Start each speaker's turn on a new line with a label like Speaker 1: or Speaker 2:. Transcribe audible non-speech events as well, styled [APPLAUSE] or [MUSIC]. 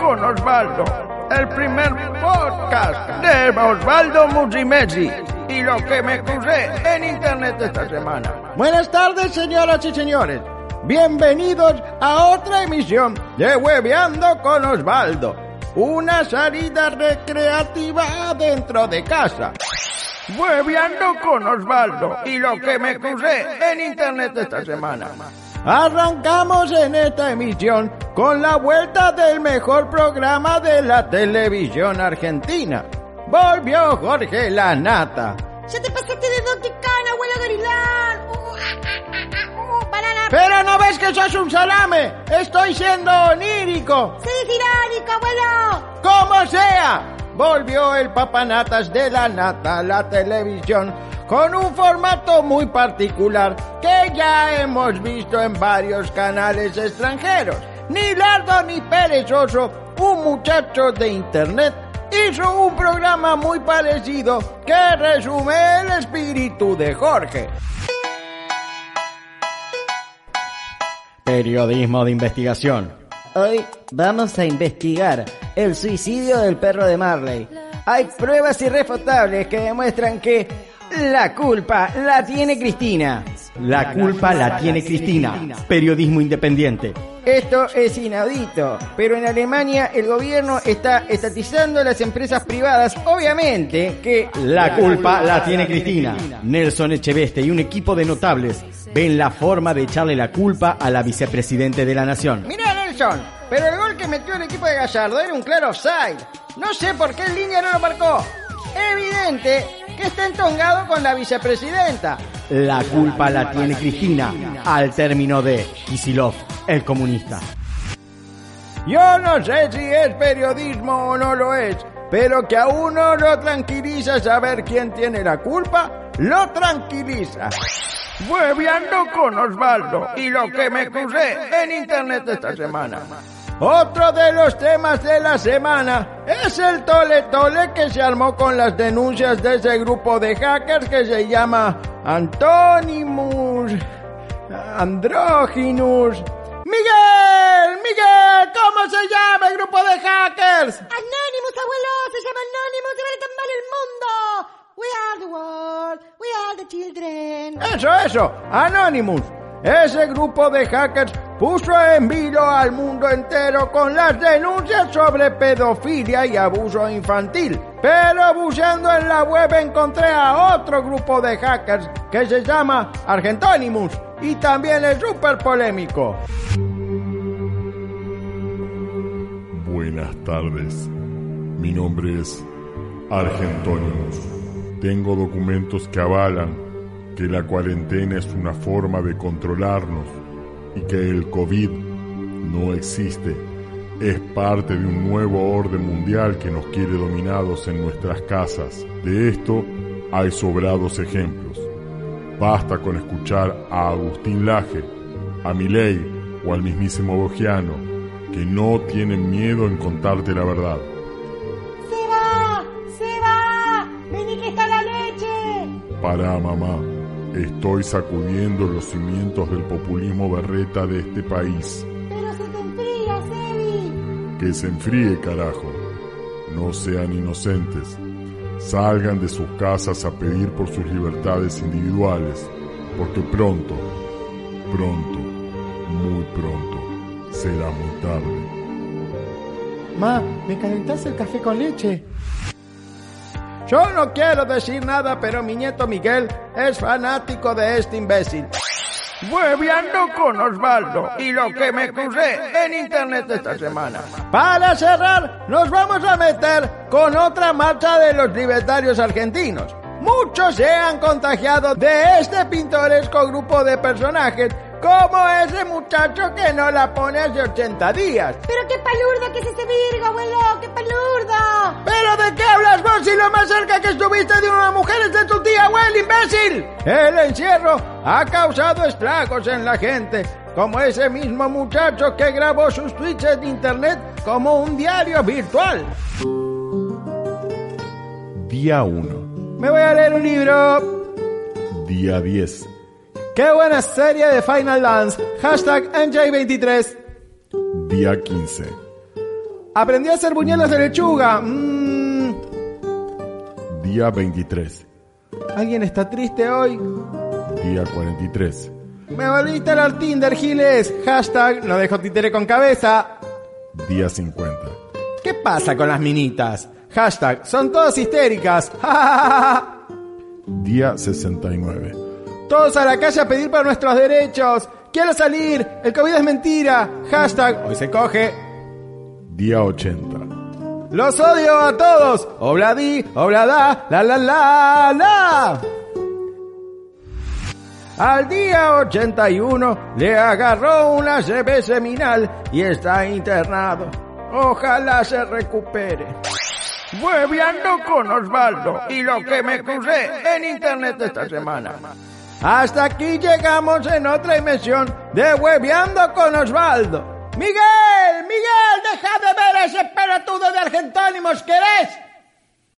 Speaker 1: con Osvaldo, el primer podcast de Osvaldo Musimesi y lo que me crucé en internet esta semana.
Speaker 2: Buenas tardes, señoras y señores. Bienvenidos a otra emisión de Hueveando con Osvaldo. Una salida recreativa dentro de casa.
Speaker 1: Hueveando con Osvaldo y lo que me crucé en internet esta semana.
Speaker 2: Arrancamos en esta emisión con la vuelta del mejor programa de la televisión argentina. Volvió Jorge Lanata.
Speaker 3: ¡Ya te pasaste de Don Ticana, abuelo Garilán! Uh, ah, ah, ah, uh, banana.
Speaker 2: Pero no ves que sos un salame. Estoy siendo onírico.
Speaker 3: ¡Se es irónico, abuelo!
Speaker 2: Como sea. Volvió el papanatas de la nata a la televisión con un formato muy particular que ya hemos visto en varios canales extranjeros. Ni lardo ni perezoso, un muchacho de internet hizo un programa muy parecido que resume el espíritu de Jorge. Periodismo de investigación.
Speaker 4: Hoy vamos a investigar el suicidio del perro de Marley. Hay pruebas irrefutables que demuestran que la culpa la tiene Cristina.
Speaker 2: La culpa la tiene Cristina. Periodismo independiente.
Speaker 4: Esto es inaudito, pero en Alemania el gobierno está estatizando las empresas privadas. Obviamente que
Speaker 2: la culpa la tiene Cristina. Nelson Echeveste y un equipo de notables ven la forma de echarle la culpa a la vicepresidente de la nación.
Speaker 4: Mira Nelson, pero el gol que metió el equipo de Gallardo era un claro offside. No sé por qué el línea no lo marcó. Evidente que está entongado con la vicepresidenta.
Speaker 2: La culpa la tiene Cristina al término de Kisilov, el comunista. Yo no sé si es periodismo o no lo es, pero que a uno lo tranquiliza saber quién tiene la culpa, lo tranquiliza.
Speaker 1: Hueveando con Osvaldo y lo que me crucé en internet esta semana.
Speaker 2: Otro de los temas de la semana es el tole tole que se armó con las denuncias de ese grupo de hackers que se llama Antonimus Androgynus. Miguel, Miguel, ¿cómo se llama el grupo de hackers?
Speaker 3: Anonymous, abuelo, se llama Anonymous, se ve tan mal el mundo. We are the world, we are the children.
Speaker 2: Eso, eso, Anonymous. Ese grupo de hackers puso en vilo al mundo entero con las denuncias sobre pedofilia y abuso infantil. Pero buscando en la web encontré a otro grupo de hackers que se llama Argentonimus y también es súper polémico.
Speaker 5: Buenas tardes. Mi nombre es Argentonimus. Tengo documentos que avalan que la cuarentena es una forma de controlarnos y que el COVID no existe. Es parte de un nuevo orden mundial que nos quiere dominados en nuestras casas. De esto hay sobrados ejemplos. Basta con escuchar a Agustín Laje, a Milei o al mismísimo Bogiano, que no tienen miedo en contarte la verdad.
Speaker 3: ¡Se va! ¡Se va! ¡Vení que está la leche!
Speaker 5: Para mamá. Estoy sacudiendo los cimientos del populismo berreta de este país.
Speaker 3: Pero se te enfría, Sebi.
Speaker 5: Que se enfríe, carajo. No sean inocentes. Salgan de sus casas a pedir por sus libertades individuales, porque pronto, pronto, muy pronto, será muy tarde.
Speaker 2: Ma, ¿me calentás el café con leche? Yo no quiero decir nada, pero mi nieto Miguel es fanático de este imbécil.
Speaker 1: Hueveando con Osvaldo y lo que me crucé en internet esta semana.
Speaker 2: Para cerrar, nos vamos a meter con otra marcha de los libertarios argentinos. Muchos se han contagiado de este pintoresco grupo de personajes como ese muchacho que no la pone hace 80 días.
Speaker 3: Pero qué palurdo que es ese virgo, abuelo, qué palurdo.
Speaker 2: Lo más cerca que estuviste de una mujer es de tu tía, abuelo, imbécil? El encierro ha causado estragos en la gente, como ese mismo muchacho que grabó sus tweets en internet como un diario virtual.
Speaker 5: Día 1.
Speaker 2: Me voy a leer un libro.
Speaker 5: Día 10.
Speaker 2: ¡Qué buena serie de Final Dance! Hashtag NJ23.
Speaker 5: Día 15.
Speaker 2: Aprendí a hacer buñuelos de lechuga. Mm.
Speaker 5: Día 23.
Speaker 2: ¿Alguien está triste hoy?
Speaker 5: Día 43.
Speaker 2: Me volví a instalar Tinder, Giles. Hashtag no dejo títere con cabeza.
Speaker 5: Día 50.
Speaker 2: ¿Qué pasa con las minitas? Hashtag son todas histéricas. [LAUGHS]
Speaker 5: Día 69.
Speaker 2: Todos a la calle a pedir por nuestros derechos. Quiero salir. El COVID es mentira. Hashtag hoy se coge.
Speaker 5: Día 80.
Speaker 2: Los odio a todos. Obladi, oblada, la la la la. Al día 81 le agarró una CB seminal y está internado. Ojalá se recupere.
Speaker 1: Hueveando con Osvaldo y lo que me crucé en internet esta semana.
Speaker 2: Hasta aquí llegamos en otra emisión de Hueveando con Osvaldo. Miguel, Miguel, deja de ver ese pelotudo de Argentónimos, ¿querés?